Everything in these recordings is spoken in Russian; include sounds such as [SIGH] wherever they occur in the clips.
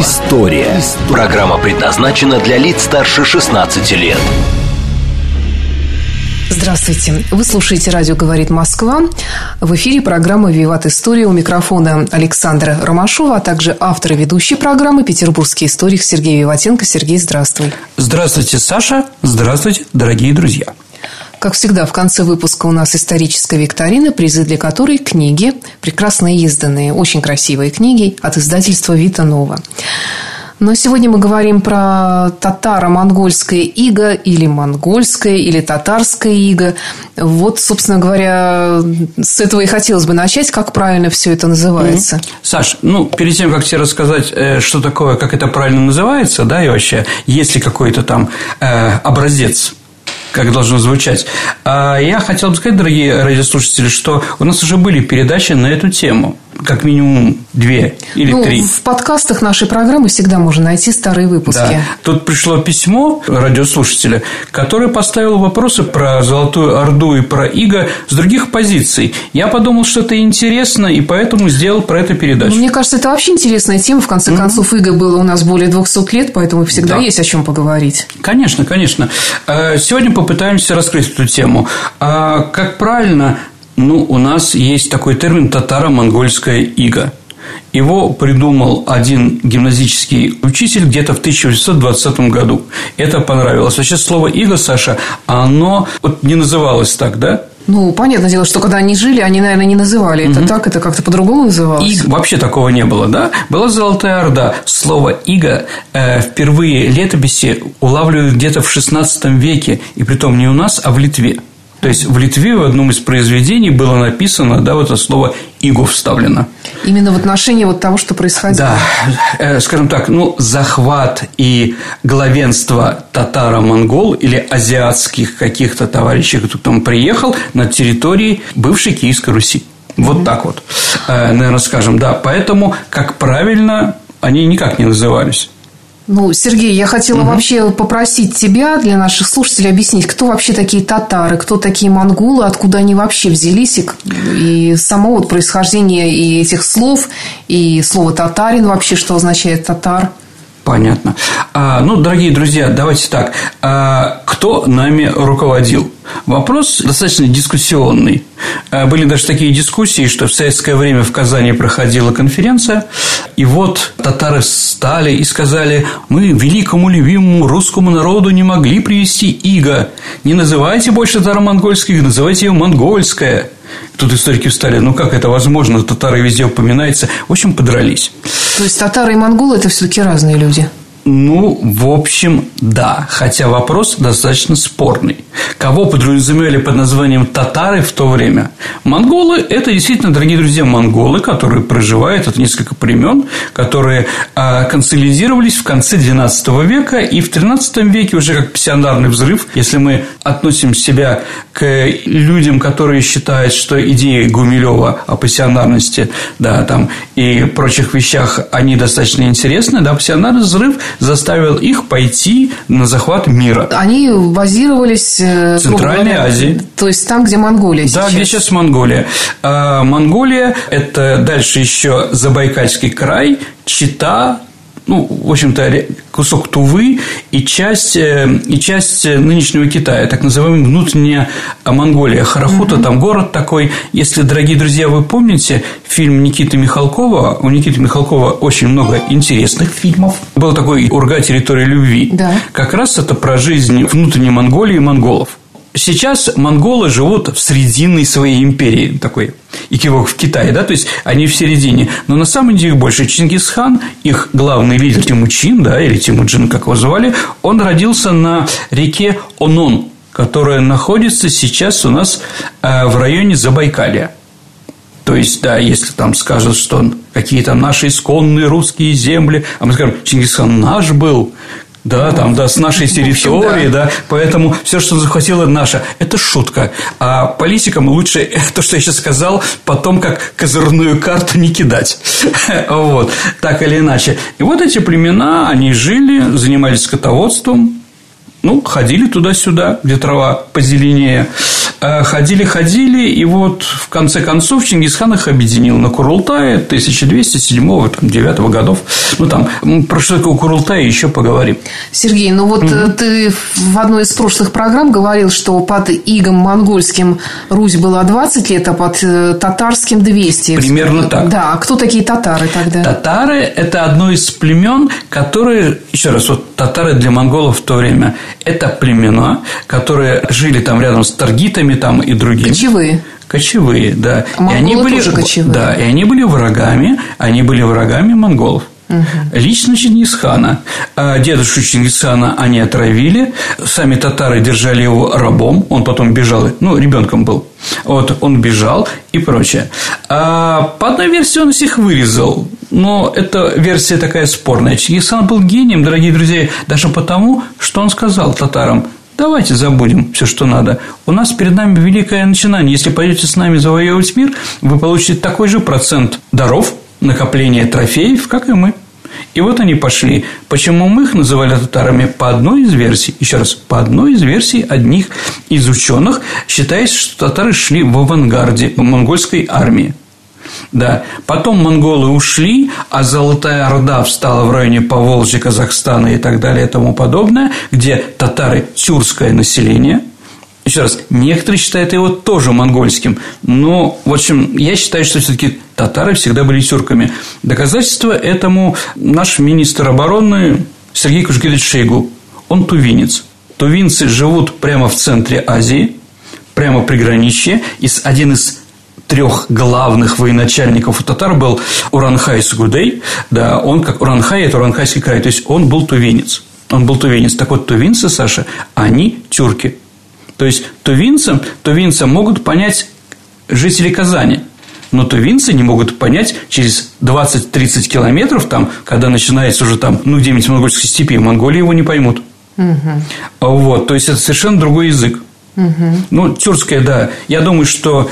История». Программа предназначена для лиц старше 16 лет. Здравствуйте. Вы слушаете «Радио говорит Москва». В эфире программа «Виват История». У микрофона Александра Ромашова, а также автор и ведущий программы «Петербургский историк» Сергей Виватенко. Сергей, здравствуй. Здравствуйте, Саша. Здравствуйте, дорогие друзья. Как всегда, в конце выпуска у нас историческая викторина, призы для которой книги, прекрасно изданные, очень красивые книги от издательства «Вита Нова». Но сегодня мы говорим про татаро-монгольское иго или монгольское, или татарское иго. Вот, собственно говоря, с этого и хотелось бы начать, как правильно все это называется. Mm-hmm. Саш, ну, перед тем, как тебе рассказать, э, что такое, как это правильно называется, да, и вообще, есть ли какой-то там э, образец как должно звучать. А я хотел бы сказать, дорогие радиослушатели, что у нас уже были передачи на эту тему как минимум две или ну, три. В подкастах нашей программы всегда можно найти старые выпуски. Да. Тут пришло письмо радиослушателя, который поставил вопросы про Золотую Орду и про Иго с других позиций. Я подумал, что это интересно, и поэтому сделал про это передачу. Ну, мне кажется, это вообще интересная тема. В конце mm-hmm. концов, Иго было у нас более 200 лет, поэтому всегда да. есть о чем поговорить. Конечно, конечно. Э, сегодня попытаемся раскрыть эту тему. А как правильно ну, у нас есть такой термин «татаро-монгольская ига». Его придумал один гимназический учитель где-то в 1820 году. Это понравилось. Вообще слово «иго», Саша, оно вот не называлось так, да? Ну, понятное дело, что когда они жили, они, наверное, не называли это угу. так, это как-то по-другому называлось. Иг вообще такого не было, да? Была Золотая Орда. Слово «иго» э, впервые летописи улавливают где-то в XVI веке, и притом не у нас, а в Литве. То есть в Литве в одном из произведений было написано, да, вот это слово «иго» вставлено. Именно в отношении вот того, что происходило. Да, э, скажем так, ну, захват и главенство татаро-монгол или азиатских каких-то товарищей, кто там приехал на территории бывшей Киевской Руси. Вот mm-hmm. так вот, э, наверное, скажем, да. Поэтому, как правильно, они никак не назывались. Ну, Сергей, я хотела угу. вообще попросить тебя для наших слушателей объяснить, кто вообще такие татары, кто такие монголы, откуда они вообще взялись, и, и само вот происхождение и этих слов, и слово татарин вообще, что означает татар. Понятно. А, ну, дорогие друзья, давайте так. А, кто нами руководил? Вопрос достаточно дискуссионный. А, были даже такие дискуссии, что в советское время в Казани проходила конференция, и вот татары стали и сказали, мы великому любимому русскому народу не могли привести иго. Не называйте больше татаро-монгольских, называйте ее монгольская. Тут историки встали, ну как это возможно, татары везде упоминается. В общем, подрались. То есть татары и монголы это все-таки разные люди? Ну, в общем, да. Хотя вопрос достаточно спорный. Кого подразумевали под названием татары в то время? Монголы – это действительно, дорогие друзья, монголы, которые проживают, это несколько племен, которые а, консолидировались в конце XII века и в XIII веке уже как пассионарный взрыв. Если мы относим себя к людям, которые считают, что идеи Гумилева о пассионарности да, там, и прочих вещах, они достаточно интересны, да, пассионарный взрыв заставил их пойти на захват мира. Они базировались э, в Центральной говоря, Азии. То есть там, где Монголия сейчас. Да, где сейчас Монголия. А Монголия – это дальше еще Забайкальский край, Чита, ну, в общем-то, кусок Тувы и часть, э, и часть нынешнего Китая, так называемая внутренняя Монголия. Харахута, угу. там город такой. Если, дорогие друзья, вы помните фильм Никиты Михалкова, у Никиты Михалкова очень много интересных фильмов. Был такой «Урга. Территория любви». Да. Как раз это про жизнь внутренней Монголии и монголов. Сейчас монголы живут в срединной своей империи, такой и кивок в Китае, да, то есть они в середине. Но на самом деле больше Чингисхан, их главный лидер Тимучин, да, или Тимуджин, как его звали, он родился на реке Онон, которая находится сейчас у нас э, в районе Забайкалья. То есть, да, если там скажут, что какие-то наши исконные русские земли, а мы скажем, Чингисхан наш был, Да, там, да, с нашей территории, да. Поэтому все, что захватило наше, это шутка. А политикам лучше [LAUGHS] то, что я сейчас сказал, потом как козырную карту не кидать. [LAUGHS] Вот, так или иначе. И вот эти племена, они жили, занимались скотоводством, ну, ходили туда-сюда, где трава позеленее. Ходили-ходили, и вот в конце концов Чингисхан их объединил на Курултае 1207-9 годов. Ну, там, про что такое Курултай еще поговорим. Сергей, ну вот угу. ты в одной из прошлых программ говорил, что под игом монгольским Русь была 20 лет, а под э, татарским 200. Примерно так. Да, а кто такие татары тогда? Татары – это одно из племен, которые, еще раз, вот татары для монголов в то время – это племена, которые жили там рядом с таргитами, там и другими. Кочевые. Кочевые, да. А и они были, тоже кочевые. Да, и они были врагами, они были врагами монголов. Угу. Лично Чингисхана. А дедушку Чингисхана они отравили. Сами татары держали его рабом. Он потом бежал. Ну, ребенком был. Вот он бежал и прочее. А по одной версии он их вырезал. Но эта версия такая спорная. Чингисхан был гением, дорогие друзья, даже потому, что он сказал татарам – Давайте забудем все, что надо. У нас перед нами великое начинание. Если пойдете с нами завоевывать мир, вы получите такой же процент даров, накопления трофеев, как и мы. И вот они пошли. Почему мы их называли татарами? По одной из версий, еще раз, по одной из версий одних из ученых считается, что татары шли в авангарде монгольской армии. Да. Потом монголы ушли, а Золотая Орда встала в районе Поволжья, Казахстана и так далее и тому подобное, где татары – тюркское население – еще раз, некоторые считают его тоже монгольским, но, в общем, я считаю, что все-таки татары всегда были тюрками. Доказательство этому наш министр обороны Сергей Кушгелич Шейгу. Он тувинец. Тувинцы живут прямо в центре Азии, прямо приграничье, и один из трех главных военачальников у татар был Уранхай Сугудей. Да, он как Уранхай – это Уранхайский край, то есть он был тувинец. Он был тувинец. Так вот, тувинцы, Саша, они тюрки. То есть, тувинцам, тувинцам могут понять жители Казани – но тувинцы не могут понять через 20-30 километров, там, когда начинается уже там, ну, где-нибудь в монгольской степи, в Монголии его не поймут. Угу. Вот, то есть, это совершенно другой язык. Угу. Ну, тюркское, да. Я думаю, что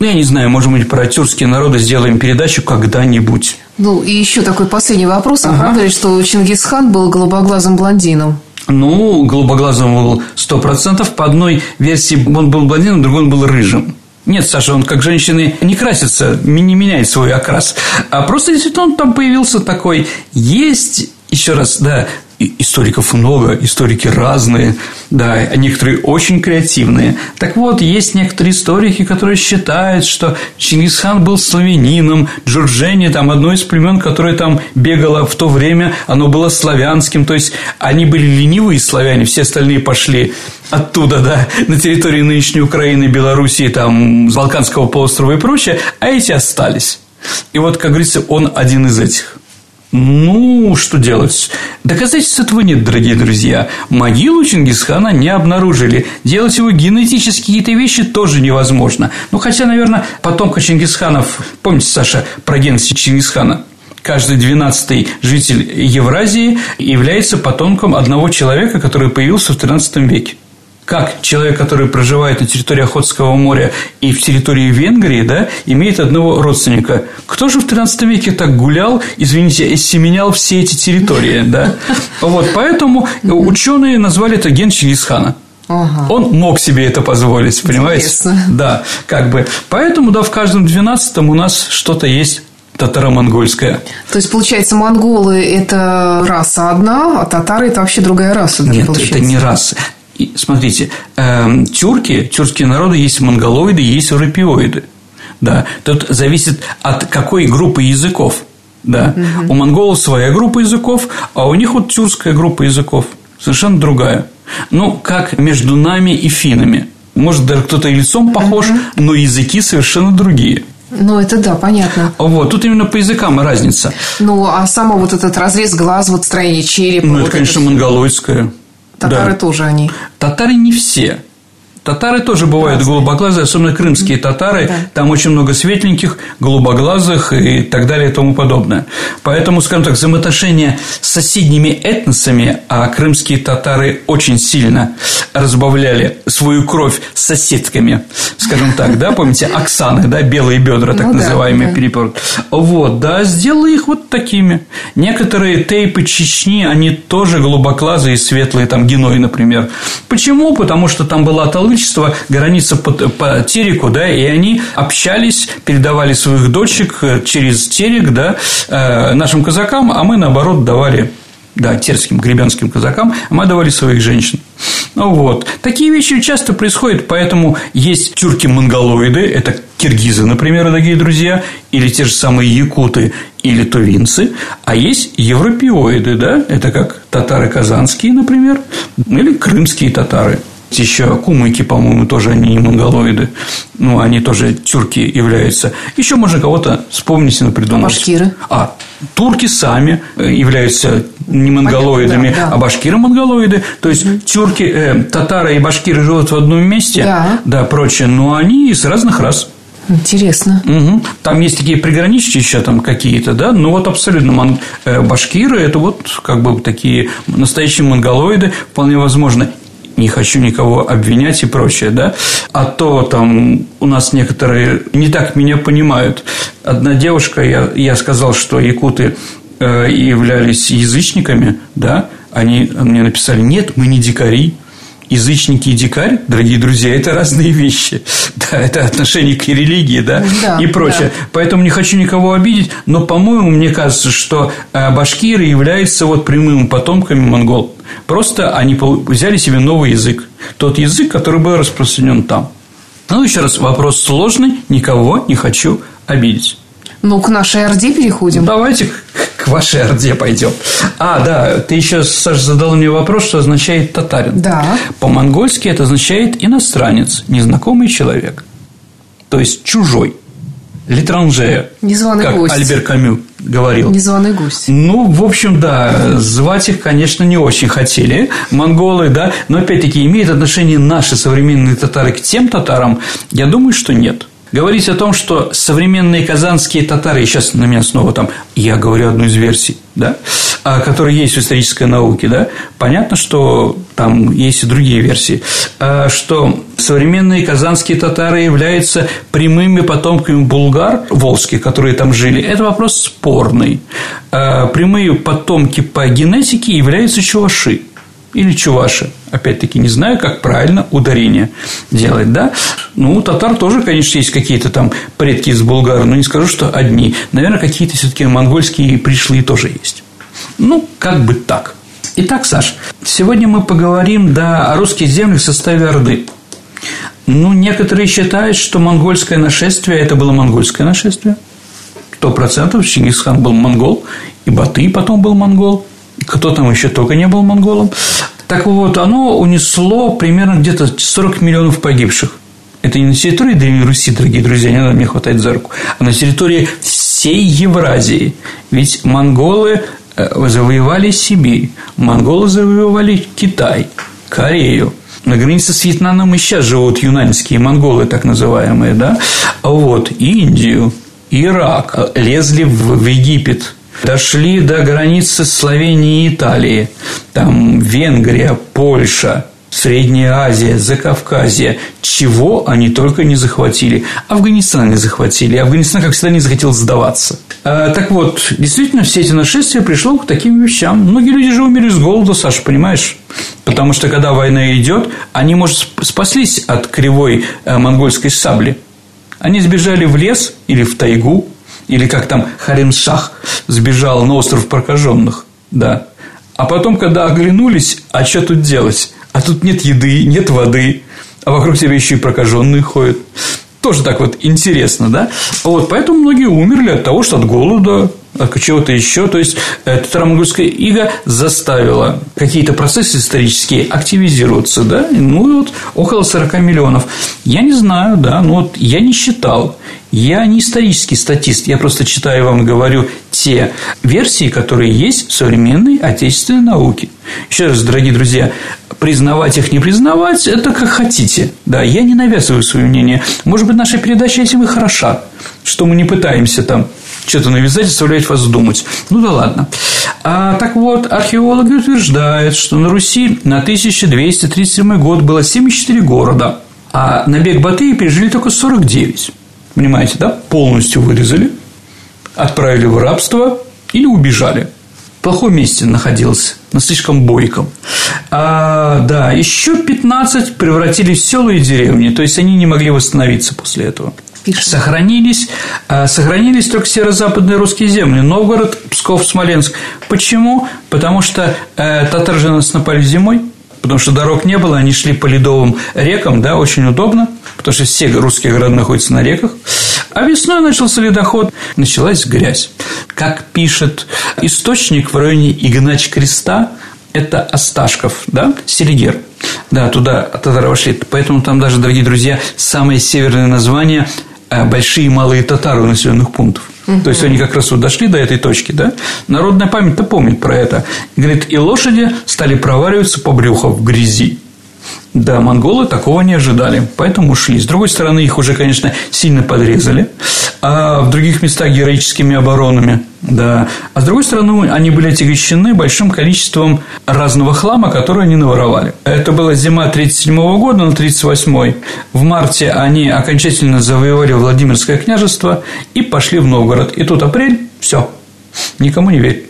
ну, я не знаю, может быть, про тюркские народы сделаем передачу когда-нибудь. Ну, и еще такой последний вопрос. А ага. правда ли, что Чингисхан был голубоглазым блондином? Ну, голубоглазым был сто процентов. По одной версии он был блондином, другой он был рыжим. Нет, Саша, он как женщины не красится, не меняет свой окрас. А просто действительно он там появился такой. Есть, еще раз, да, историков много, историки разные, да, некоторые очень креативные. Так вот, есть некоторые историки, которые считают, что Чингисхан был славянином, Джорджения, там, одно из племен, которое там бегало в то время, оно было славянским, то есть, они были ленивые славяне, все остальные пошли оттуда, да, на территории нынешней Украины, Белоруссии, там, Балканского полуострова и прочее, а эти остались. И вот, как говорится, он один из этих. Ну, что делать? Доказательств этого нет, дорогие друзья. Могилу Чингисхана не обнаружили. Делать его генетически какие-то вещи тоже невозможно. Ну, хотя, наверное, потомка Чингисханов... Помните, Саша, про генез Чингисхана? Каждый двенадцатый житель Евразии является потомком одного человека, который появился в XIII веке как человек, который проживает на территории Охотского моря и в территории Венгрии, да, имеет одного родственника. Кто же в 13 веке так гулял, извините, семенял все эти территории, да? Вот, поэтому ученые назвали это ген Чингисхана. Ага. Он мог себе это позволить, понимаете? Интересно. Да, как бы. Поэтому, да, в каждом двенадцатом у нас что-то есть татаро-монгольская. То есть, получается, монголы – это раса одна, а татары – это вообще другая раса? Нет, получается. это не смотрите, э, тюрки, тюркские народы есть монголоиды, есть европеоиды. Да, тут зависит от какой группы языков. Да. Угу. У монголов своя группа языков, а у них вот тюркская группа языков. Совершенно другая. Ну, как между нами и финами. Может, даже кто-то и лицом похож, угу. но языки совершенно другие. Ну, это да, понятно. Вот, тут именно по языкам разница. Ну, а само вот этот разрез глаз, вот строение черепа. Ну, вот это, конечно, это... монголоидское. Татары да. тоже они. Татары не все. Татары тоже бывают Разные. голубоглазые, особенно крымские татары. Да. Там очень много светленьких, голубоглазых и так далее и тому подобное. Поэтому, скажем так, взаимоотношения с соседними этносами, а крымские татары очень сильно разбавляли свою кровь с соседками, скажем так, да, помните, Оксаны, да, белые бедра, так ну, называемые да, да. Вот, да, сделали их вот такими. Некоторые тейпы Чечни, они тоже голубоглазые, светлые, там, Геной, например. Почему? Потому что там была толпа владычества граница по, по Тереку, да, и они общались, передавали своих дочек э, через Терек, да, э, нашим казакам, а мы, наоборот, давали да, терским, гребенским казакам, а мы давали своих женщин. Ну вот. Такие вещи часто происходят, поэтому есть тюрки-монголоиды, это киргизы, например, дорогие друзья, или те же самые якуты или тувинцы, а есть европеоиды, да, это как татары казанские, например, или крымские татары еще кумыки, по-моему, тоже они не монголоиды. Ну, они тоже тюрки являются. Еще можно кого-то вспомнить, например. А башкиры? А, турки сами являются не монголоидами, да, да. а башкиры монголоиды. То есть, угу. тюрки, э, татары и башкиры живут в одном месте, да, да прочее, но они из разных рас. Интересно. Угу. Там есть такие пригранички еще там какие-то, да, но вот абсолютно мон... Э, башкиры – это вот как бы такие настоящие монголоиды, вполне возможно не хочу никого обвинять и прочее, да, а то там у нас некоторые не так меня понимают. Одна девушка, я, я сказал, что якуты э, являлись язычниками, да, они мне написали, нет, мы не дикари, язычники и дикарь, дорогие друзья, это разные вещи. [LAUGHS] Да, это отношение к религии, да, да и прочее. Да. Поэтому не хочу никого обидеть, но, по-моему, мне кажется, что э, башкиры являются вот прямыми потомками монгол. Просто они взяли себе новый язык. Тот язык, который был распространен там. Ну, еще раз, вопрос сложный, никого не хочу обидеть. Ну, к нашей Орде переходим. Давайте к вашей Орде пойдем. А, да, ты еще, Саша, задал мне вопрос, что означает татарин. Да. По-монгольски это означает иностранец, незнакомый человек. То есть чужой. Литранже. Незваный как гость. Альбер Камю говорил. Незваный гость. Ну, в общем, да, звать их, конечно, не очень хотели, монголы, да, но, опять-таки, имеет отношение наши современные татары к тем татарам? Я думаю, что нет говорить о том, что современные казанские татары, и сейчас на меня снова там, я говорю одну из версий, да, а, которые есть в исторической науке, да, понятно, что там есть и другие версии, а, что современные казанские татары являются прямыми потомками булгар волжских, которые там жили. Это вопрос спорный. А, прямые потомки по генетике являются чуваши или чуваши. Опять-таки, не знаю, как правильно ударение делать, да? Ну, у татар тоже, конечно, есть какие-то там предки из Булгар, но не скажу, что одни. Наверное, какие-то все-таки монгольские пришлые тоже есть. Ну, как бы так. Итак, Саш, сегодня мы поговорим да, о русских землях в составе Орды. Ну, некоторые считают, что монгольское нашествие – это было монгольское нашествие. Сто процентов Чингисхан был монгол, и Батый потом был монгол кто там еще только не был монголом. Так вот, оно унесло примерно где-то 40 миллионов погибших. Это не на территории Древней Руси, дорогие друзья, не надо мне хватать за руку, а на территории всей Евразии. Ведь монголы э, завоевали Сибирь, монголы завоевали Китай, Корею, на границе с Вьетнамом и сейчас живут юнаньские монголы, так называемые, да, вот, Индию, Ирак, лезли в Египет, дошли до границы Словении и Италии. Там Венгрия, Польша, Средняя Азия, Закавказье, чего они только не захватили. Афганистан не захватили. Афганистан, как всегда, не захотел сдаваться. А, так вот, действительно, все эти нашествия пришло к таким вещам. Многие люди же умерли с голода, Саша, понимаешь? Потому что, когда война идет, они, может, спаслись от кривой э, монгольской сабли. Они сбежали в лес или в тайгу, или как там Харим-Шах сбежал на остров прокаженных, да. А потом, когда оглянулись, а что тут делать? А тут нет еды, нет воды, а вокруг тебя еще и прокаженные ходят. Тоже так вот интересно, да? Вот, поэтому многие умерли от того, что от голода, от чего-то еще. То есть, э, татаро-монгольская ига заставила какие-то процессы исторические активизироваться, да? Ну, вот около 40 миллионов. Я не знаю, да, но вот я не считал. Я не исторический статист, я просто читаю вам и говорю те версии, которые есть в современной отечественной науке. Еще раз, дорогие друзья, признавать их, не признавать, это как хотите. Да, я не навязываю свое мнение. Может быть, наша передача этим и хороша, что мы не пытаемся там что-то навязать, заставлять вас думать. Ну да ладно. А, так вот, археологи утверждают, что на Руси на 1237 год было 74 города, а на бег Батыя пережили только 49. Понимаете, да? Полностью вырезали, отправили в рабство или убежали. Плохом месте находился, на слишком бойком. А, да, еще 15 превратились в села и деревни, то есть они не могли восстановиться после этого. Сохранились, а, сохранились только северо-западные русские земли Новгород, Псков, Смоленск Почему? Потому что э, татары же нас напали зимой Потому что дорог не было, они шли по ледовым рекам, да, очень удобно, потому что все русские города находятся на реках. А весной начался ледоход, началась грязь. Как пишет источник в районе Игнач Креста, это Осташков, да, Селигер. Да, туда татары вошли. Поэтому там даже, дорогие друзья, самое северное название Э, большие и малые татары у населенных пунктов. Угу. То есть они как раз вот дошли до этой точки, да? Народная память-то помнит про это. Говорит, и лошади стали провариваться по брюху в грязи. Да, монголы такого не ожидали, поэтому ушли. С другой стороны, их уже, конечно, сильно подрезали, а в других местах героическими оборонами, да. А с другой стороны, они были отягощены большим количеством разного хлама, который они наворовали. Это была зима 37 года на 38 В марте они окончательно завоевали Владимирское княжество и пошли в Новгород. И тут апрель, все, никому не верь.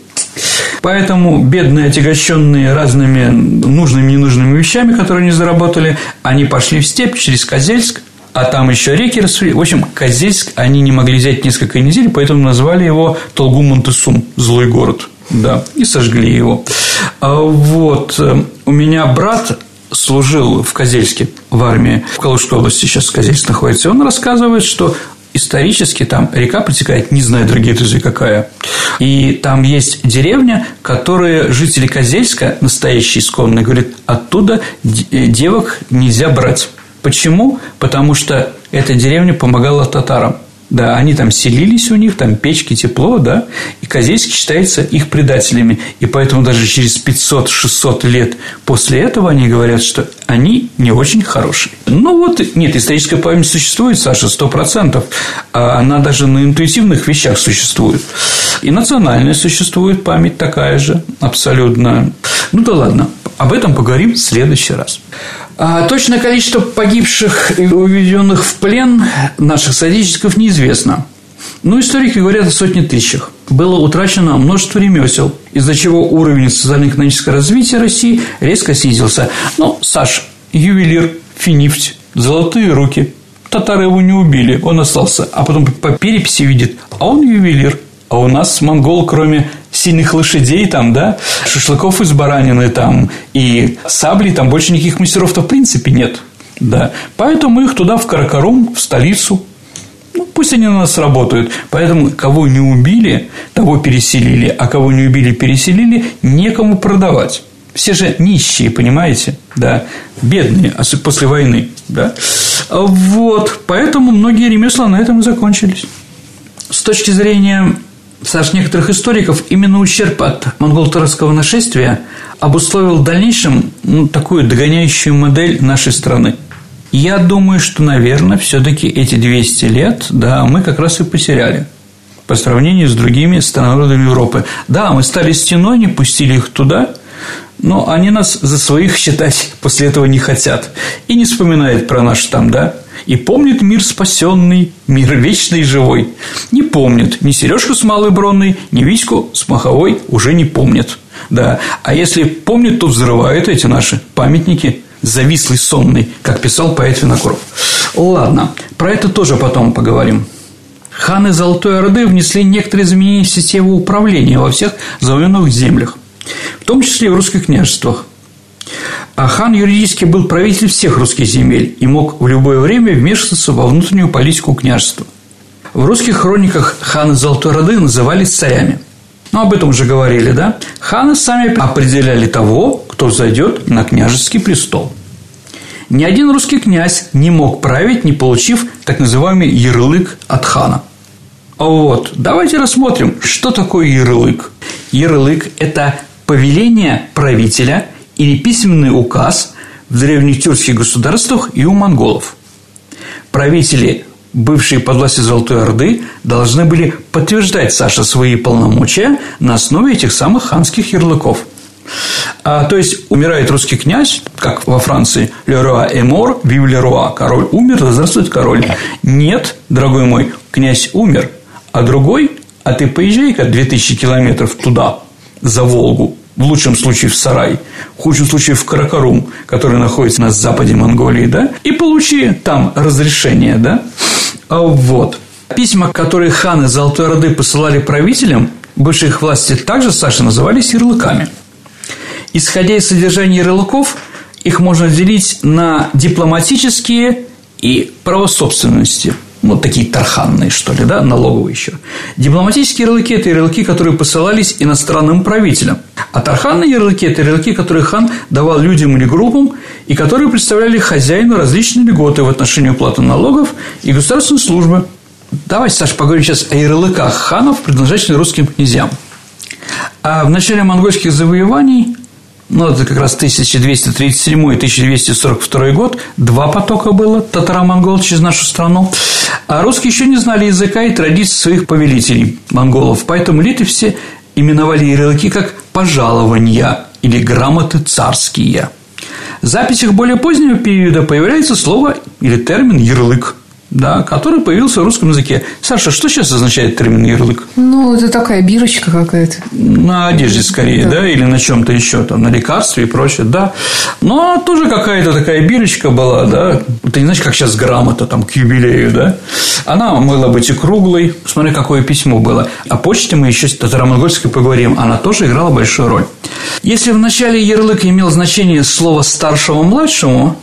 Поэтому бедные, отягощенные разными нужными и ненужными вещами, которые они заработали, они пошли в степь через Козельск, а там еще реки рассвели. В общем, Козельск они не могли взять несколько недель, поэтому назвали его Толгум-Монтесум, злой город. Да, и сожгли его. А вот. Э, у меня брат служил в Козельске в армии, в Калужской области сейчас Козельск находится, и он рассказывает, что исторически там река протекает, не знаю, дорогие друзья, какая. И там есть деревня, которые жители Козельска, настоящие исконные, говорят, оттуда э, девок нельзя брать. Почему? Потому что эта деревня помогала татарам. Да, они там селились у них, там печки, тепло, да, и Козельский считается их предателями. И поэтому даже через 500-600 лет после этого они говорят, что они не очень хорошие. Ну вот, нет, историческая память существует, Саша, сто процентов. А она даже на интуитивных вещах существует. И национальная существует память такая же, абсолютно. Ну да ладно, об этом поговорим в следующий раз. А точное количество погибших и уведенных в плен наших соотечественников неизвестно. Но историки говорят о сотне тысячах. Было утрачено множество ремесел, из-за чего уровень социально-экономического развития России резко снизился. Ну, Саш, ювелир, финифть, золотые руки. Татары его не убили, он остался. А потом по переписи видит, а он ювелир. А у нас монгол, кроме сильных лошадей там, да, шашлыков из баранины там и сабли, там больше никаких мастеров-то в принципе нет. Да. Поэтому их туда в Каракарум, в столицу. Ну, пусть они на нас работают. Поэтому кого не убили, того переселили, а кого не убили, переселили, некому продавать. Все же нищие, понимаете? Да, бедные, после войны, да. Вот, поэтому многие ремесла на этом и закончились. С точки зрения Саш, некоторых историков именно ущерб от монголо-татарского нашествия обусловил в дальнейшем ну, такую догоняющую модель нашей страны. Я думаю, что, наверное, все-таки эти 200 лет, да, мы как раз и потеряли по сравнению с другими странами Европы. Да, мы стали стеной, не пустили их туда, но они нас за своих считать [LAUGHS] после этого не хотят и не вспоминают про наш там, да, и помнит мир спасенный, мир вечный и живой. Не помнит ни Сережку с Малой Бронной, ни Витьку с Маховой уже не помнит. Да. А если помнит, то взрывают эти наши памятники завислый, сонный, как писал поэт Винокуров. Ладно, про это тоже потом поговорим. Ханы Золотой Орды внесли некоторые изменения в систему управления во всех завоеванных землях, в том числе и в русских княжествах. А хан юридически был правитель всех русских земель и мог в любое время вмешиваться во внутреннюю политику княжества. В русских хрониках ханы Золотой Роды назывались царями. Ну, об этом уже говорили, да? Ханы сами определяли того, кто зайдет на княжеский престол. Ни один русский князь не мог править, не получив так называемый ярлык от хана. Вот, давайте рассмотрим, что такое ярлык. Ярлык – это повеление правителя – или письменный указ в древних государствах и у монголов. Правители, бывшие под властью Золотой Орды, должны были подтверждать Саша свои полномочия на основе этих самых ханских ярлыков. А, то есть умирает русский князь, как во Франции, Леруа Эмор, Вив Леруа, король умер, да здравствует король. Нет, дорогой мой, князь умер, а другой, а ты поезжай-ка 2000 километров туда, за Волгу, в лучшем случае в Сарай, в худшем случае в Каракарум, который находится на западе Монголии, да, и получи там разрешение, да. А вот. Письма, которые ханы Золотой Орды посылали правителям, бывшие их власти также, Саша, назывались ярлыками. Исходя из содержания ярлыков, их можно делить на дипломатические и право собственности – ну, такие тарханные, что ли, да, налоговые еще. Дипломатические ярлыки – это ярлыки, которые посылались иностранным правителям. А тарханные ярлыки – это ярлыки, которые хан давал людям или группам, и которые представляли хозяину различные льготы в отношении уплаты налогов и государственной службы. Давайте, Саша, поговорим сейчас о ярлыках ханов, принадлежащих русским князьям. А в начале монгольских завоеваний ну, это как раз 1237 и 1242 год, два потока было татаро-монгол через нашу страну, а русские еще не знали языка и традиций своих повелителей, монголов, поэтому литовцы именовали ярлыки как «пожалования» или «грамоты царские». В записях более позднего периода появляется слово или термин «ярлык», да, который появился в русском языке. Саша, что сейчас означает термин ярлык? Ну, это такая бирочка какая-то. На одежде скорее, да, да или на чем-то еще, там, на лекарстве и прочее, да. Но тоже какая-то такая бирочка была, да. Ты не знаешь, как сейчас грамота там к юбилею, да. Она могла быть и круглой. Смотри, какое письмо было. О почте мы еще татаро-монгольской поговорим. Она тоже играла большую роль. Если в начале ярлык имел значение слова старшему-младшему,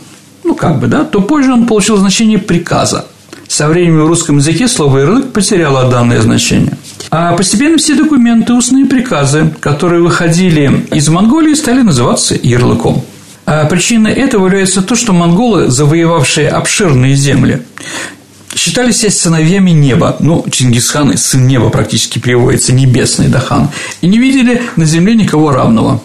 ну, как бы, да, то позже он получил значение приказа. Со временем в русском языке слово «ярлык» потеряло данное значение. А постепенно все документы, устные приказы, которые выходили из Монголии, стали называться ярлыком. А причиной этого является то, что монголы, завоевавшие обширные земли, считали себя сыновьями неба. Ну, Чингисхан – сын неба практически переводится, небесный Дахан. И не видели на земле никого равного.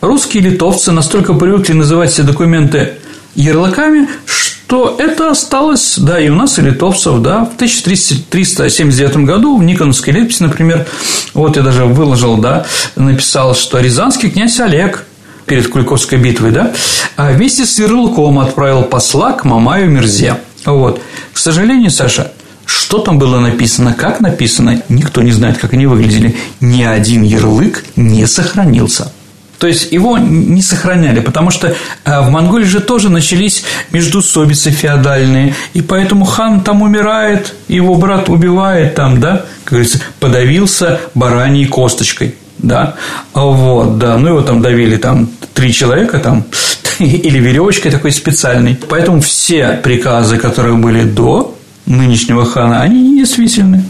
Русские литовцы настолько привыкли называть все документы ярлыками, что это осталось, да, и у нас, и литовцев, да, в 1379 году в Никоновской летописи, например, вот я даже выложил, да, написал, что Рязанский князь Олег перед Куликовской битвой, да, а вместе с ярлыком отправил посла к Мамаю Мирзе. Вот. К сожалению, Саша, что там было написано, как написано, никто не знает, как они выглядели. Ни один ярлык не сохранился. То есть его не сохраняли, потому что э, в Монголии же тоже начались междусобицы феодальные, и поэтому хан там умирает, его брат убивает там, да, как говорится, подавился бараньей косточкой, да, вот, да, ну его там давили там три человека там, [LAUGHS] или веревочкой такой специальной. Поэтому все приказы, которые были до нынешнего хана, они недействительны.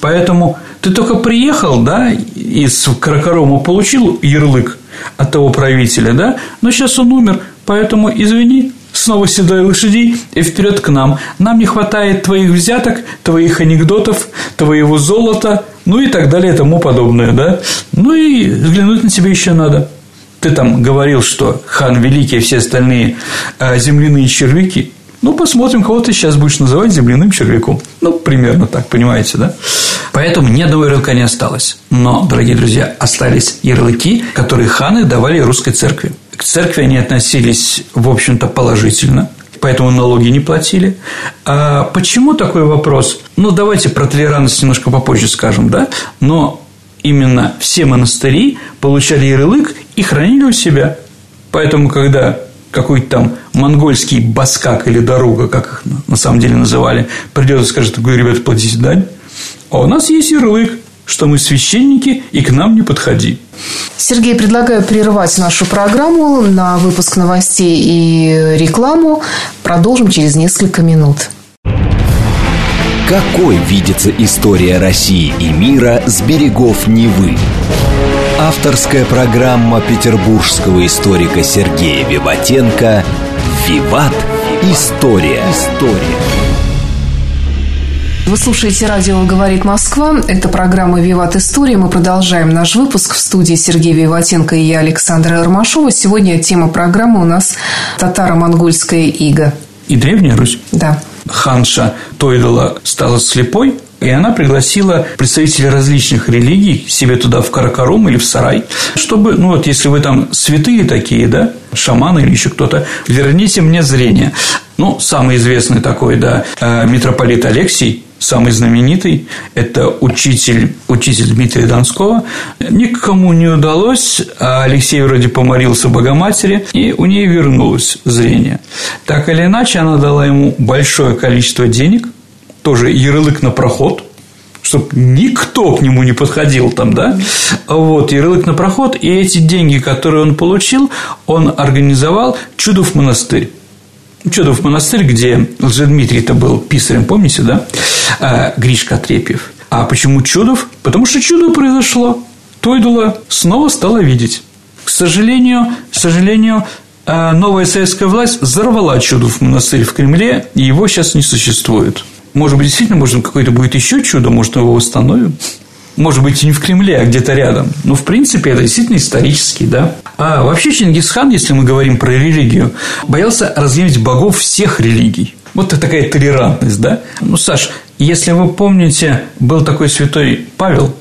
Поэтому ты только приехал, да, из Каракарома получил ярлык от того правителя, да, но сейчас он умер, поэтому извини, снова седой лошадей и вперед к нам. Нам не хватает твоих взяток, твоих анекдотов, твоего золота, ну и так далее и тому подобное, да. Ну и взглянуть на тебя еще надо. Ты там говорил, что хан великий, а все остальные а, земляные червяки. Ну, посмотрим, кого ты сейчас будешь называть земляным червяком. Ну, примерно так, понимаете, да? Поэтому ни одного ярлыка не осталось. Но, дорогие друзья, остались ярлыки, которые ханы давали русской церкви. К церкви они относились, в общем-то, положительно, поэтому налоги не платили. А почему такой вопрос? Ну, давайте про толерантность немножко попозже скажем, да? Но именно все монастыри получали ярлык и хранили у себя. Поэтому, когда какой-то там монгольский баскак или дорога, как их на самом деле называли, придет и скажет, говорю, ребята, платите дань. А у нас есть ярлык, что мы священники, и к нам не подходи. Сергей, предлагаю прервать нашу программу на выпуск новостей и рекламу. Продолжим через несколько минут. Какой видится история России и мира с берегов Невы? Авторская программа петербургского историка Сергея Виватенко «Виват. История». История. Вы слушаете радио «Говорит Москва». Это программа «Виват История». Мы продолжаем наш выпуск в студии Сергея Виватенко и я, Александра Ромашова. Сегодня тема программы у нас «Татаро-монгольская ига». И Древняя Русь? Да. Ханша Тойдала стала слепой, и она пригласила представителей различных религий себе туда в Каракарум или в Сарай, чтобы, ну вот, если вы там святые такие, да, шаманы или еще кто-то, верните мне зрение. Ну, самый известный такой, да, э, митрополит Алексий, самый знаменитый, это учитель, учитель Дмитрия Донского. Никому не удалось, а Алексей вроде помолился Богоматери, и у нее вернулось зрение. Так или иначе, она дала ему большое количество денег, тоже ярлык на проход, чтобы никто к нему не подходил там, да, вот, ярлык на проход, и эти деньги, которые он получил, он организовал Чудов монастырь. Чудов монастырь, где Лжедмитрий-то был писарем, помните, да? А, Гришка Отрепьев. А почему Чудов? Потому что чудо произошло. Тойдула снова стала видеть. К сожалению, к сожалению, а, новая советская власть взорвала Чудов монастырь в Кремле, и его сейчас не существует. Может быть, действительно, может, какое-то будет еще чудо, может, мы его восстановим. Может быть, и не в Кремле, а где-то рядом. Но, в принципе, это действительно исторический, да. А вообще Чингисхан, если мы говорим про религию, боялся разъявить богов всех религий. Вот такая толерантность, да? Ну, Саш, если вы помните, был такой святой Павел,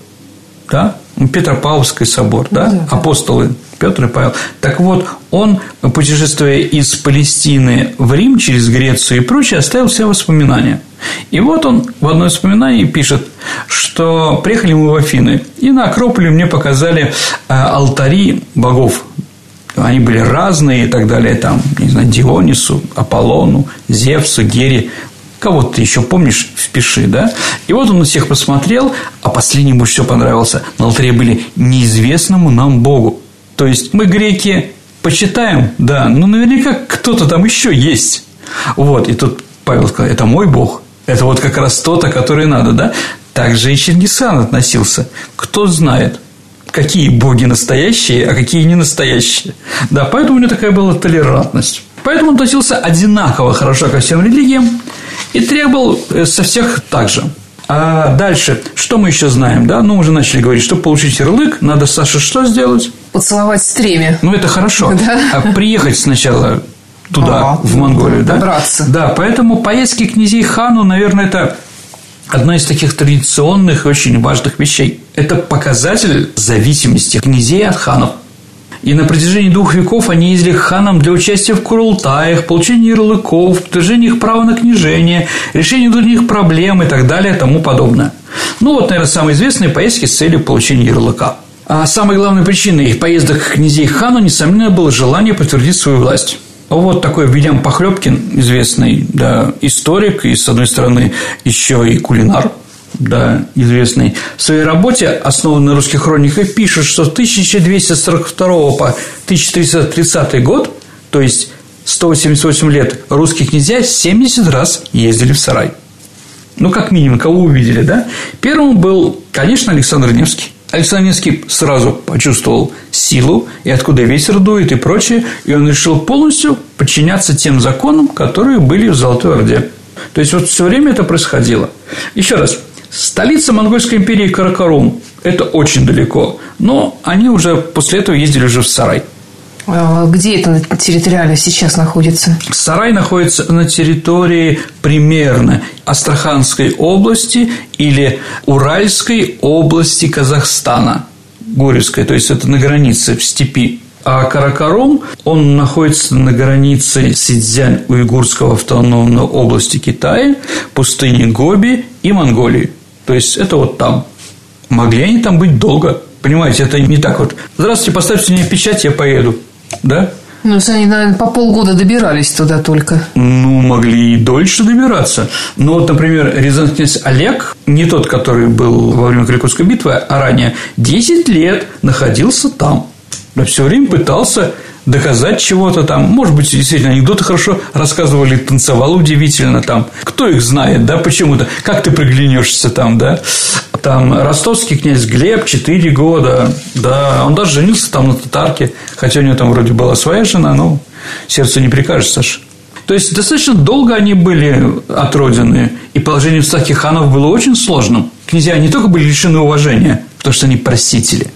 да? Петропавловский собор, да? да апостолы Петр и Павел. Так вот, он, путешествуя из Палестины в Рим через Грецию и прочее, оставил все воспоминания. И вот он в одном воспоминании пишет, что приехали мы в Афины, и на Акрополе мне показали э, алтари богов. Они были разные и так далее, там, не знаю, Дионису, Аполлону, Зевсу, Гере, Кого ты еще помнишь, впиши, да? И вот он на всех посмотрел, а последний больше всего понравился. На алтаре были неизвестному нам Богу. То есть мы греки почитаем, да, но наверняка кто-то там еще есть. Вот, и тут Павел сказал, это мой Бог, это вот как раз тот, который надо, да? Так же и Чингисхан относился. Кто знает, какие боги настоящие, а какие не настоящие. Да, поэтому у него такая была толерантность. Поэтому он относился одинаково хорошо ко всем религиям и требовал э, со всех так же. А дальше, что мы еще знаем, да? Ну, уже начали говорить, чтобы получить ярлык, надо, Саша, что сделать? Поцеловать стреме. Ну, это хорошо. [LAUGHS] Да? А приехать сначала туда, а, в Монголию, да? Добраться. Да, поэтому поездки князей хану, наверное, это одна из таких традиционных и очень важных вещей. Это показатель зависимости князей от ханов. И на протяжении двух веков они ездили к ханам для участия в курултаях, получения ярлыков, подтверждения их права на княжение, решения других проблем и так далее и тому подобное. Ну, вот, наверное, самые известные поездки с целью получения ярлыка. А самой главной причиной их поездок к князей хану, несомненно, было желание подтвердить свою власть. Вот такой Вильям Похлебкин, известный да, историк и, с одной стороны, еще и кулинар – да, известный, в своей работе, основанной на русских хрониках, пишет, что с 1242 по 1330 год, то есть 188 лет, русские князья 70 раз ездили в сарай. Ну, как минимум, кого увидели, да? Первым был, конечно, Александр Невский. Александр Невский сразу почувствовал силу, и откуда ветер дует, и прочее, и он решил полностью подчиняться тем законам, которые были в Золотой Орде. То есть, вот все время это происходило. Еще раз, Столица Монгольской империи Каракарум – это очень далеко, но они уже после этого ездили уже в Сарай. А где это территориально сейчас находится? Сарай находится на территории примерно Астраханской области или Уральской области Казахстана. Горевской, то есть это на границе в степи. А Каракарум, он находится на границе Сидзянь-Уйгурского автономной области Китая, пустыни Гоби и Монголии. То есть это вот там. Могли они там быть долго. Понимаете, это не так вот. Здравствуйте, поставьте мне печать, я поеду. Да? Ну, они, наверное, по полгода добирались туда только. Ну, могли и дольше добираться. Но вот, например, Рязанский князь Олег, не тот, который был во время Крикутской битвы, а ранее, 10 лет находился там. Все время пытался доказать чего-то там. Может быть, действительно, анекдоты хорошо рассказывали, танцевал удивительно там. Кто их знает, да, почему-то. Как ты приглянешься там, да? Там ростовский князь Глеб 4 года, да, он даже женился там на татарке, хотя у него там вроде была своя жена, но сердце не прикажешь, Саша. То есть достаточно долго они были от родины, и положение всяких ханов было очень сложным. Князья не только были лишены уважения, потому что они просители,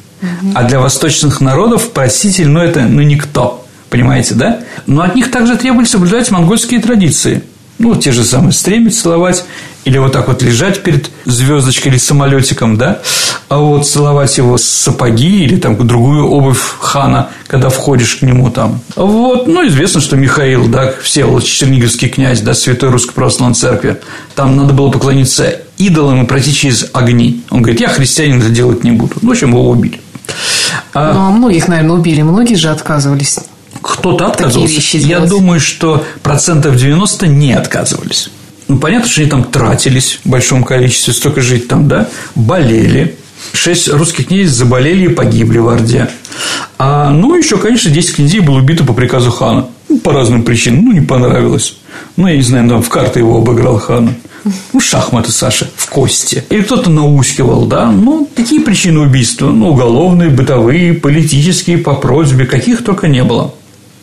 а для восточных народов проситель, ну, это ну, никто. Понимаете, да? Но от них также требовали соблюдать монгольские традиции. Ну, те же самые стремить целовать, или вот так вот лежать перед звездочкой или самолетиком, да, а вот целовать его сапоги или там другую обувь хана, когда входишь к нему там. Вот, ну, известно, что Михаил, да, все Черниговский князь, да, Святой Русской Православной Церкви, там надо было поклониться идолам и пройти через огни. Он говорит, я христианин это делать не буду. Ну, в общем, его убили. А... Ну, а многих, наверное, убили, многие же отказывались. Кто-то отказывался. Я думаю, что процентов 90 не отказывались. Ну, понятно, что они там тратились в большом количестве, столько жить там, да, болели. Шесть русских князей заболели и погибли в Орде. А, ну, еще, конечно, 10 князей было убито по приказу хана. Ну, по разным причинам. Ну, не понравилось. Ну, я не знаю, там в карты его обыграл хана. Ну, шахматы, Саша, в кости. Или кто-то наускивал, да. Ну, такие причины убийства. Ну, уголовные, бытовые, политические, по просьбе, каких только не было.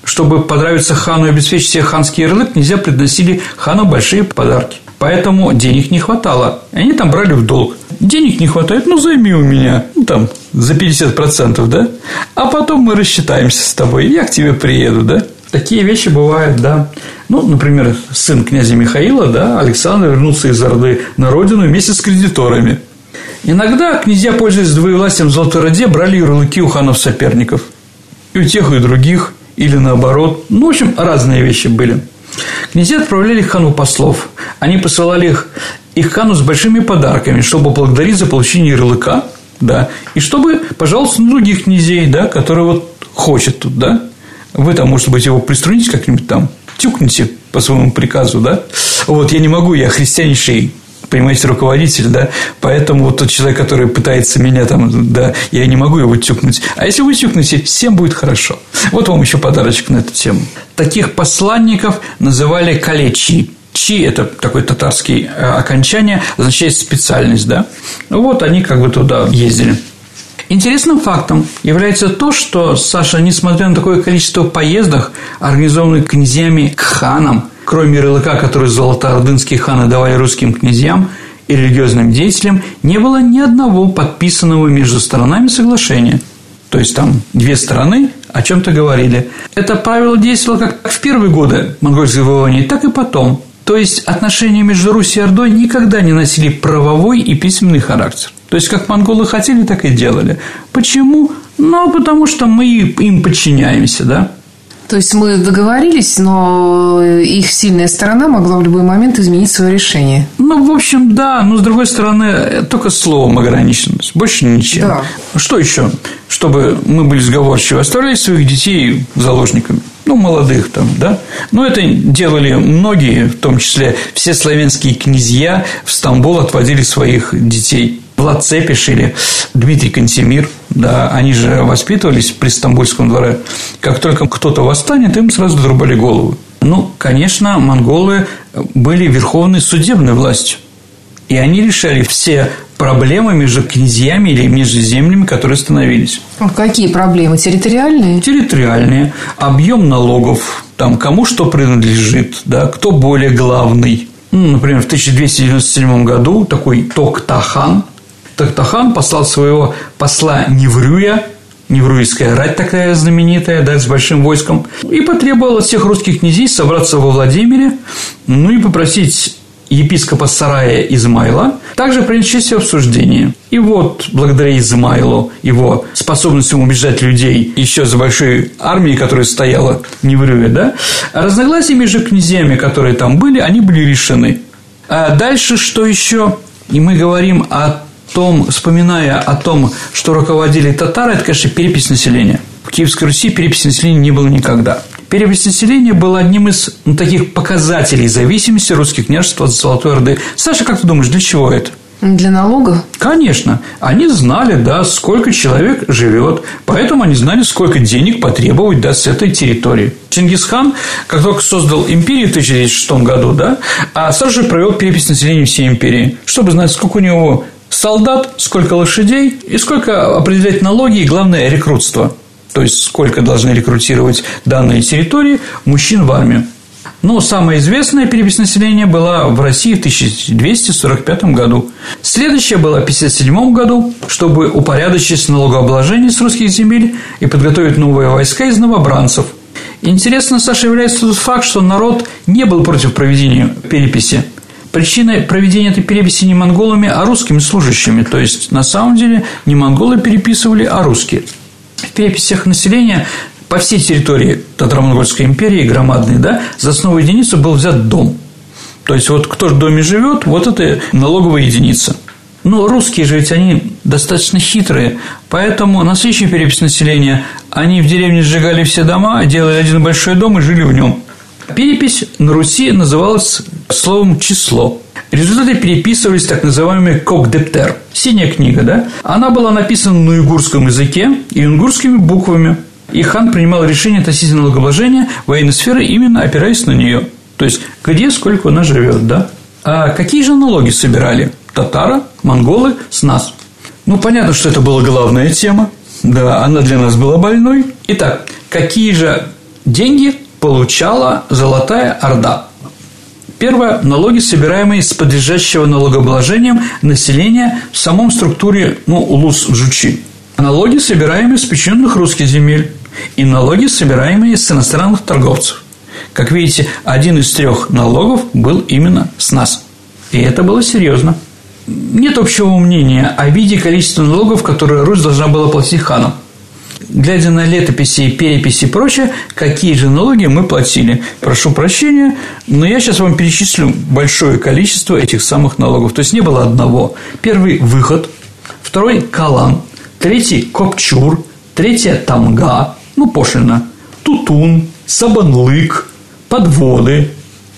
Чтобы понравиться хану и обеспечить себе ханский ярлык, нельзя приносили хану большие подарки. Поэтому денег не хватало. Они там брали в долг. Денег не хватает, ну займи у меня, ну там, за 50%, да? А потом мы рассчитаемся с тобой, я к тебе приеду, да? Такие вещи бывают, да. Ну, например, сын князя Михаила, да, Александр вернулся из Орды на родину вместе с кредиторами. Иногда князья, пользуясь двоевластием в Золотой Роде, брали ярлыки у ханов-соперников. И у тех, и у других или наоборот. Ну, в общем, разные вещи были. Князья отправляли к хану послов. Они посылали их, их хану с большими подарками, чтобы благодарить за получение ярлыка, да, и чтобы, пожалуйста, других князей, да, которые вот хочет тут, да, вы там, может быть, его приструните как-нибудь там, тюкните по своему приказу, да, вот, я не могу, я христианнейший понимаете, руководитель, да, поэтому вот тот человек, который пытается меня там, да, я не могу его тюкнуть. А если вы тюкнете, всем будет хорошо. Вот вам еще подарочек на эту тему. Таких посланников называли калечи. Чи – это такое татарское э, окончание, означает специальность, да. Вот они как бы туда ездили. Интересным фактом является то, что Саша, несмотря на такое количество поездок, организованных князьями к ханам, кроме ярлыка, который золотоордынские ханы давали русским князьям и религиозным деятелям, не было ни одного подписанного между сторонами соглашения. То есть там две стороны о чем-то говорили. Это правило действовало как в первые годы монгольского завоевания, так и потом. То есть отношения между Русью и Ордой никогда не носили правовой и письменный характер. То есть, как монголы хотели, так и делали. Почему? Ну, потому что мы им подчиняемся, да? То есть мы договорились, но их сильная сторона могла в любой момент изменить свое решение. Ну, в общем, да, но с другой стороны, только словом ограниченность, больше ничем. Да. Что еще? Чтобы мы были сговорчивы, оставляли своих детей заложниками ну, молодых там, да. Но это делали многие, в том числе все славянские князья в Стамбул отводили своих детей. Влад Цепиш или Дмитрий Кантемир, да, они же воспитывались при Стамбульском дворе. Как только кто-то восстанет, им сразу отрубали голову. Ну, конечно, монголы были верховной судебной властью. И они решали все проблемы между князьями или между землями, которые становились. А какие проблемы? Территориальные? Территориальные. Объем налогов, там, кому что принадлежит, да, кто более главный. Ну, например, в 1297 году такой Токтахан, Токтахан послал своего посла Неврюя, Невруйская рать такая знаменитая, да, с большим войском, и потребовал от всех русских князей собраться во Владимире, ну и попросить епископа Сарая Измайла, также принять участие в обсуждении. И вот, благодаря Измайлу, его способностью убеждать людей еще за большой армией, которая стояла не в Рюве, да, разногласия между князьями, которые там были, они были решены. А дальше что еще? И мы говорим о том, вспоминая о том, что руководили татары, это, конечно, перепись населения. В Киевской Руси переписи населения не было никогда. Перепись населения была одним из ну, таких показателей зависимости русских княжеств от Золотой Орды. Саша, как ты думаешь, для чего это? Для налога? Конечно. Они знали, да, сколько человек живет, поэтому они знали, сколько денег потребовать, да, с этой территории. Чингисхан, как только создал империю в 1906 году, да, а сразу же провел перепись населения всей империи, чтобы знать, сколько у него солдат, сколько лошадей и сколько определять налоги и, главное, рекрутство. То есть, сколько должны рекрутировать данные территории мужчин в армию. Но самая известная перепись населения была в России в 1245 году. Следующая была в 1957 году, чтобы упорядочить налогообложение с русских земель и подготовить новые войска из новобранцев. Интересно, Саша, является тот факт, что народ не был против проведения переписи. Причиной проведения этой переписи не монголами, а русскими служащими. То есть, на самом деле, не монголы переписывали, а русские. В переписях населения по всей территории Татаро-Монгольской империи, громадной, да, за основу единицу был взят дом. То есть, вот кто в доме живет, вот это налоговая единица. Но русские же ведь они достаточно хитрые, поэтому на следующей перепись населения они в деревне сжигали все дома, делали один большой дом и жили в нем. Перепись на Руси называлась словом «число». Результаты переписывались так называемыми «кокдептер» – «синяя книга», да? Она была написана на уйгурском языке и уйгурскими буквами – и хан принимал решение относительно налогообложения военной сферы, именно опираясь на нее. То есть, где сколько она живет, да? А какие же налоги собирали? Татары, монголы, с нас. Ну, понятно, что это была главная тема. Да, она для нас была больной. Итак, какие же деньги получала Золотая Орда? Первое – налоги, собираемые с подлежащего налогообложением населения в самом структуре, ну, улус-жучи. Налоги, собираемые с печенных русских земель и налоги, собираемые с иностранных торговцев. Как видите, один из трех налогов был именно с нас. И это было серьезно. Нет общего мнения о виде и количестве налогов, которые Русь должна была платить ханам. Глядя на летописи, переписи и прочее, какие же налоги мы платили. Прошу прощения, но я сейчас вам перечислю большое количество этих самых налогов. То есть, не было одного. Первый – выход, второй – калан, третий – копчур, третья – тамга, ну, пошлина, тутун, сабанлык, подводы,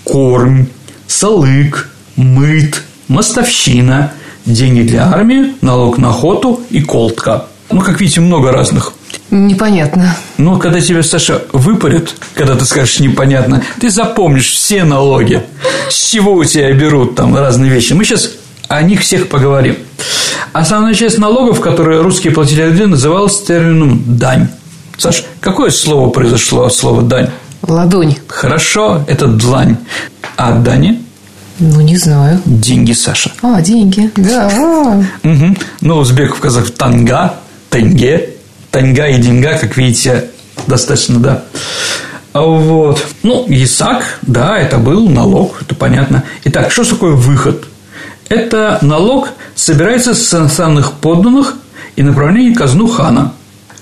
корм, салык, мыт, мостовщина, деньги для армии, налог на охоту и колтка. Ну, как видите, много разных. Непонятно. Ну, когда тебе, Саша, выпарят, когда ты скажешь непонятно, ты запомнишь все налоги, с чего у тебя берут там разные вещи. Мы сейчас о них всех поговорим. Основная часть налогов, которые русские платили, называлась термином «дань». Саш, какое слово произошло от слова «дань»? Ладонь. Хорошо, это длань. А от дани? Ну, не знаю. Деньги, Саша. А, деньги, да. Угу. Ну, узбеков, казах танга, тенге. Танга и деньга, как видите, достаточно, да. А вот. Ну, ИСАК, да, это был налог, это понятно. Итак, что такое выход? Это налог собирается с иностранных подданных и направление казну хана.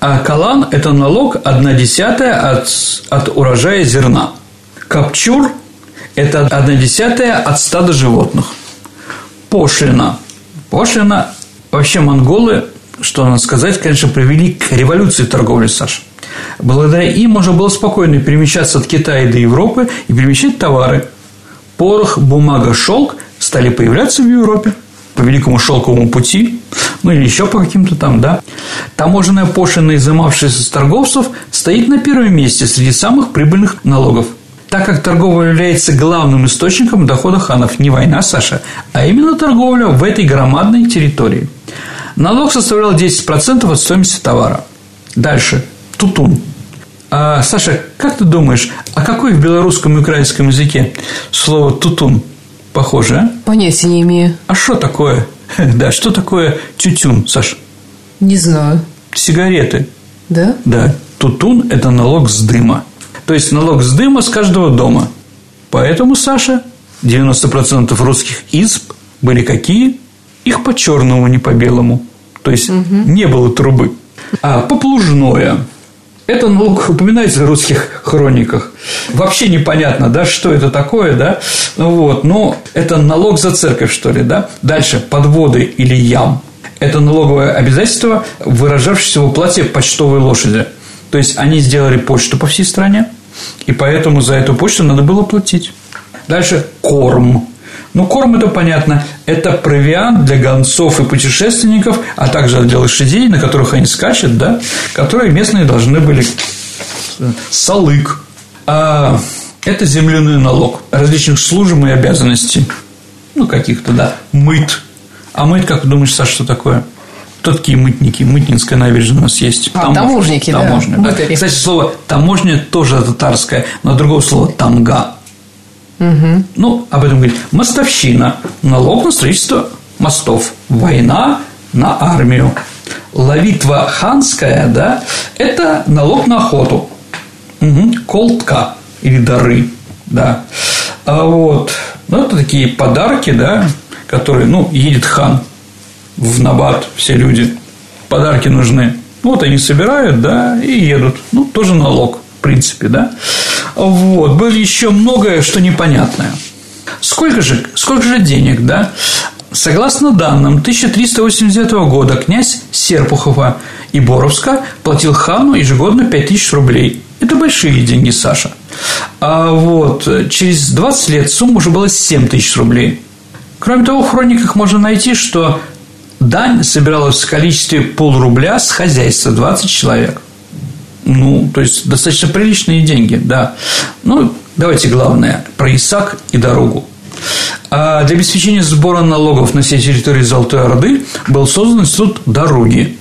А калан – это налог одна десятая от, от урожая зерна. Капчур – это одна десятая от стада животных. Пошлина. Пошлина – вообще монголы, что надо сказать, конечно, привели к революции торговли, Саша. Благодаря им можно было спокойно перемещаться от Китая до Европы и перемещать товары. Порох, бумага, шелк стали появляться в Европе по Великому Шелковому пути, ну или еще по каким-то там, да. Таможенная пошлина, изымавшаяся с торговцев, стоит на первом месте среди самых прибыльных налогов. Так как торговля является главным источником дохода ханов, не война, Саша, а именно торговля в этой громадной территории. Налог составлял 10% от стоимости товара. Дальше. Тутун. А, Саша, как ты думаешь, а какой в белорусском и украинском языке слово «тутун»? Похоже, а? Понятия не имею. А что такое? [LAUGHS] Да, что такое тютюн, Саш? Не знаю. Сигареты. Да? Да. Тутун – это налог с дыма. То есть, налог с дыма с каждого дома. Поэтому, Саша, 90% русских изб были какие? Их по черному, не по белому. То есть, угу. не было трубы. А поплужное – это налог упоминается в русских хрониках. Вообще непонятно, да, что это такое, да. Вот, но это налог за церковь, что ли, да. Дальше подводы или ям. Это налоговое обязательство, выражавшееся в уплате почтовой лошади. То есть они сделали почту по всей стране, и поэтому за эту почту надо было платить. Дальше корм. Ну, корм это понятно. Это провиант для гонцов и путешественников, а также для лошадей, на которых они скачут, да, которые местные должны были салык. А это земляной налог различных служб и обязанностей. Ну, каких-то, да. Мыт. А мыт, как ты думаешь, Саша, что такое? Кто такие мытники? Мытнинская набережная у нас есть. А, таможники, таможня, да. да. Кстати, слово таможня тоже татарское, но другого слова тамга. Угу. Ну, об этом говорит. Мостовщина. Налог на строительство мостов. Война на армию. Ловитва ханская, да, это налог на охоту. Угу. Колтка или дары, да. А вот, ну, это такие подарки, да, которые, ну, едет хан в Набат, все люди, подарки нужны. Вот они собирают, да, и едут. Ну, тоже налог, в принципе, да. Вот. Было еще многое, что непонятное. Сколько же, сколько же денег, да? Согласно данным 1389 года, князь Серпухова и Боровска платил хану ежегодно 5000 рублей. Это большие деньги, Саша. А вот через 20 лет сумма уже была 7 тысяч рублей. Кроме того, в хрониках можно найти, что дань собиралась в количестве полрубля с хозяйства 20 человек. Ну, то есть, достаточно приличные деньги, да. Ну, давайте главное, про ИСАК и дорогу. А для обеспечения сбора налогов на всей территории Золотой Орды был создан институт дороги.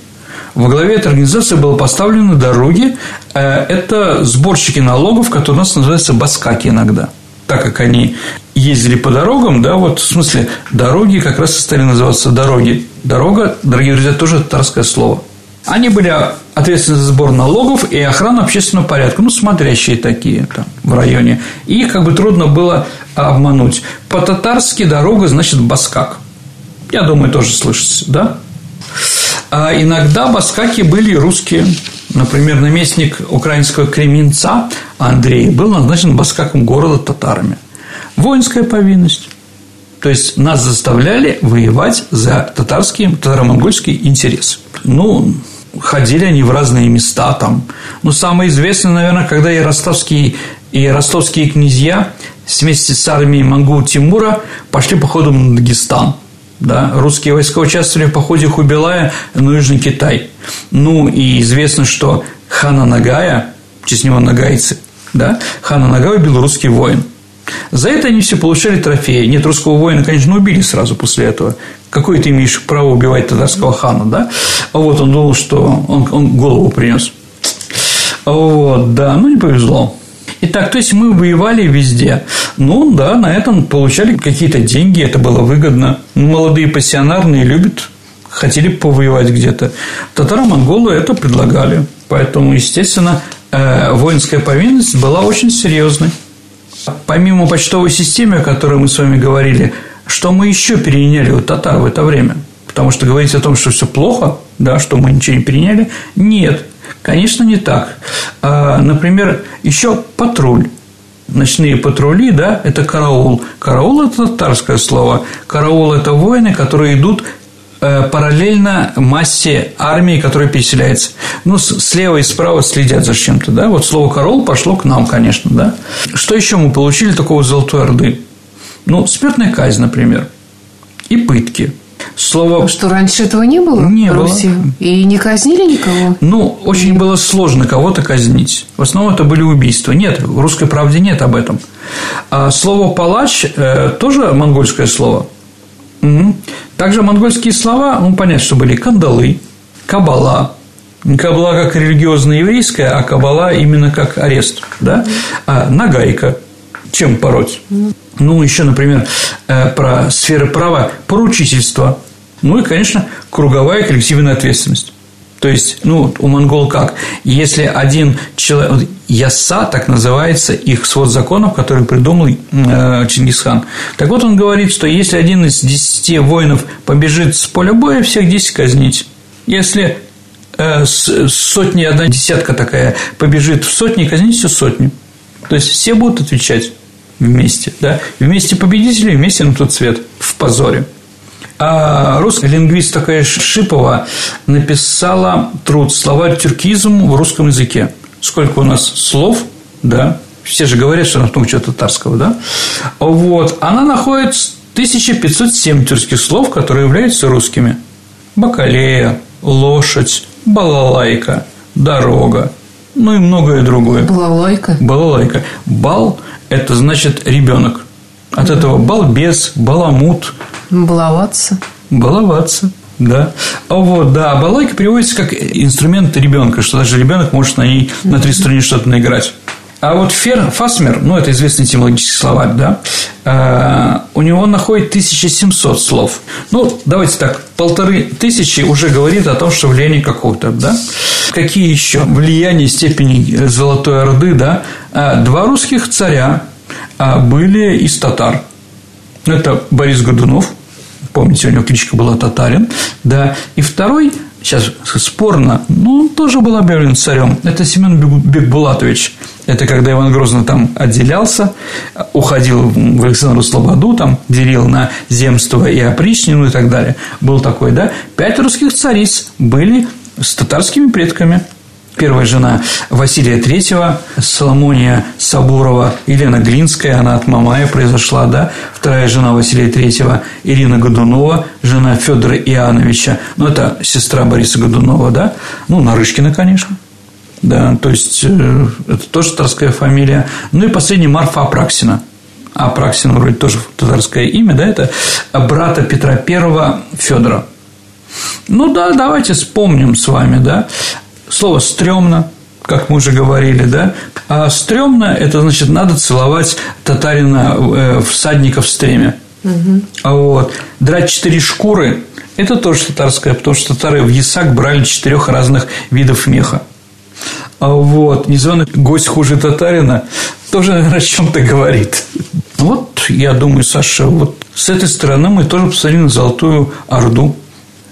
Во главе этой организации было поставлены дороги. Э, это сборщики налогов, которые у нас называются баскаки иногда. Так как они ездили по дорогам, да, вот в смысле дороги как раз и стали называться дороги. Дорога, дорогие друзья, тоже татарское слово. Они были ответственны за сбор налогов и охрану общественного порядка, ну, смотрящие такие там в районе. И их как бы трудно было обмануть. По-татарски дорога значит баскак. Я думаю, тоже слышите, да? А иногда баскаки были русские. Например, наместник украинского Кременца Андрей был назначен баскаком города татарами. Воинская повинность. То есть нас заставляли воевать за татарские, татаро-монгольские интересы. Ну, ходили они в разные места там. Ну, самое известное, наверное, когда и ростовские, и ростовские князья вместе с армией Мангу Тимура пошли походом на Дагестан. Да, русские войска участвовали в походе Хубилая на Южный Китай. Ну, и известно, что хана Нагая, в честь него нагайцы, да, хана Нагая убил русский воин. За это они все получали трофеи. Нет, русского воина, конечно, убили сразу после этого. Какое ты имеешь право убивать татарского хана, да? А вот он думал, что он, он голову принес. Вот, да, ну не повезло. Итак, то есть мы воевали везде. Ну, да, на этом получали какие-то деньги, это было выгодно. Молодые пассионарные любят, хотели повоевать где-то. Татаро-монголы это предлагали. Поэтому, естественно, э, воинская повинность была очень серьезной. Помимо почтовой системы, о которой мы с вами говорили, что мы еще переняли у татар в это время? Потому что говорить о том, что все плохо, да, что мы ничего не переняли, нет. Конечно, не так. А, например, еще патруль. Ночные патрули, да, это караул. Караул – это татарское слово. Караул – это воины, которые идут э, параллельно массе армии, которая переселяется. Ну, слева и справа следят за чем-то, да. Вот слово «караул» пошло к нам, конечно, да. Что еще мы получили такого Золотой Орды? Ну, смертная казнь, например, и пытки – Слово... А что, раньше этого не было? Не было. И не казнили никого? Ну, очень было сложно кого-то казнить. В основном это были убийства. Нет, в русской правде нет об этом. А слово «палач» э, тоже монгольское слово. Угу. Также монгольские слова, ну, понятно, что были кандалы, кабала, кабала как религиозная еврейская, а кабала именно как арест, да? А нагайка, чем пороть? Ну, еще, например, э, про сферы права поручительство. Ну и, конечно, круговая коллективная ответственность. То есть, ну, у монгол как? Если один человек... Яса, так называется их свод законов, который придумал э, Чингисхан. Так вот, он говорит, что если один из десяти воинов побежит с поля боя, всех десять казнить. Если э, сотни, одна десятка такая побежит в сотни, казнить всю сотню. То есть, все будут отвечать вместе, да, вместе победители, вместе на тот цвет, в позоре. А русский лингвист такая Шипова написала труд «Словарь тюркизм в русском языке». Сколько у нас слов, да, все же говорят, что она много чего татарского, да? Вот, она находит 1507 тюркских слов, которые являются русскими. Бакалея, лошадь, балалайка, дорога, ну и многое другое. Балалайка? Балалайка. Бал – это значит ребенок. От этого балбес, баламут. Баловаться. Баловаться. Да. А вот, да, балалайка переводится как инструмент ребенка, что даже ребенок может на ней на три струны что-то наиграть. А вот Фер, Фасмер, ну, это известный этимологический словарь, да, э, у него находит 1700 слов. Ну, давайте так, полторы тысячи уже говорит о том, что влияние какого-то, да. Какие еще влияния степени Золотой Орды, да. Э, два русских царя э, были из татар. Это Борис Годунов, помните, у него кличка была Татарин, да, и второй сейчас спорно, но он тоже был объявлен царем. Это Семен Бекбулатович. Это когда Иван Грозный там отделялся, уходил в Александру Слободу, там делил на земство и опричнину и так далее. Был такой, да? Пять русских цариц были с татарскими предками – Первая жена Василия Третьего, Соломония Сабурова, Елена Глинская, она от Мамая произошла, да. Вторая жена Василия Третьего, Ирина Годунова, жена Федора Иоанновича, ну, это сестра Бориса Годунова, да. Ну, Нарышкина, конечно. Да, то есть, э, это тоже татарская фамилия. Ну, и последний Марфа Апраксина. Апраксина вроде тоже татарское имя, да, это брата Петра Первого Федора. Ну да, давайте вспомним с вами, да. Слово «стрёмно», как мы уже говорили, да? А стрёмно – это значит, надо целовать татарина э, всадника в стреме. Угу. Вот драть четыре шкуры – это тоже татарское, потому что татары в ясак брали четырех разных видов меха. А вот незваный гость хуже татарина тоже, наверное, о чем-то говорит. Вот, я думаю, Саша, вот с этой стороны мы тоже посмотрели на Золотую Орду.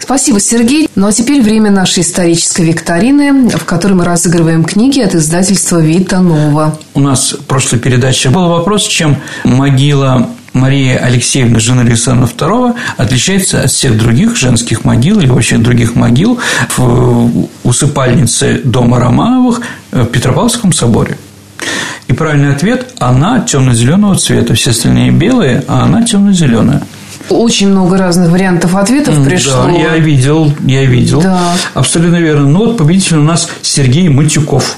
Спасибо, Сергей. Ну а теперь время нашей исторической викторины, в которой мы разыгрываем книги от издательства Вита Нова. У нас в прошлой передаче был вопрос, чем могила Марии Алексеевны, жены Александра II, отличается от всех других женских могил или вообще других могил в усыпальнице дома Романовых в Петропавловском соборе. И правильный ответ – она темно-зеленого цвета. Все остальные белые, а она темно-зеленая. Очень много разных вариантов ответов пришло. Да, я видел, я видел. Да. Абсолютно верно. Ну, вот победитель у нас Сергей Матюков.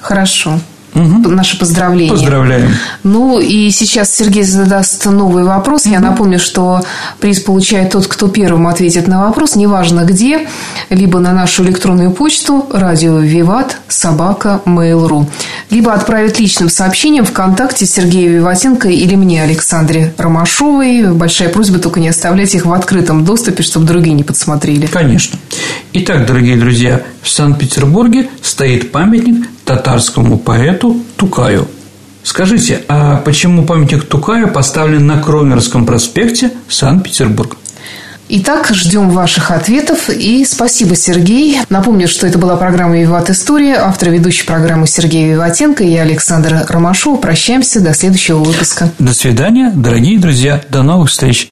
Хорошо. Угу. Наши поздравления. Поздравляем. Ну, и сейчас Сергей задаст новый вопрос. Угу. Я напомню, что приз получает тот, кто первым ответит на вопрос, неважно где, либо на нашу электронную почту радио Виват собака mail.ru, либо отправит личным сообщением ВКонтакте Сергею Виватенко или мне, Александре Ромашовой. Большая просьба только не оставлять их в открытом доступе, чтобы другие не подсмотрели. Конечно. Итак, дорогие друзья, в Санкт-Петербурге стоит памятник татарскому поэту Тукаю. Скажите, а почему памятник Тукаю поставлен на Кромерском проспекте Санкт-Петербург? Итак, ждем ваших ответов и спасибо, Сергей. Напомню, что это была программа «Виват История». Автор ведущей программы Сергей Виватенко и я, Александр Ромашов. Прощаемся до следующего выпуска. До свидания, дорогие друзья. До новых встреч.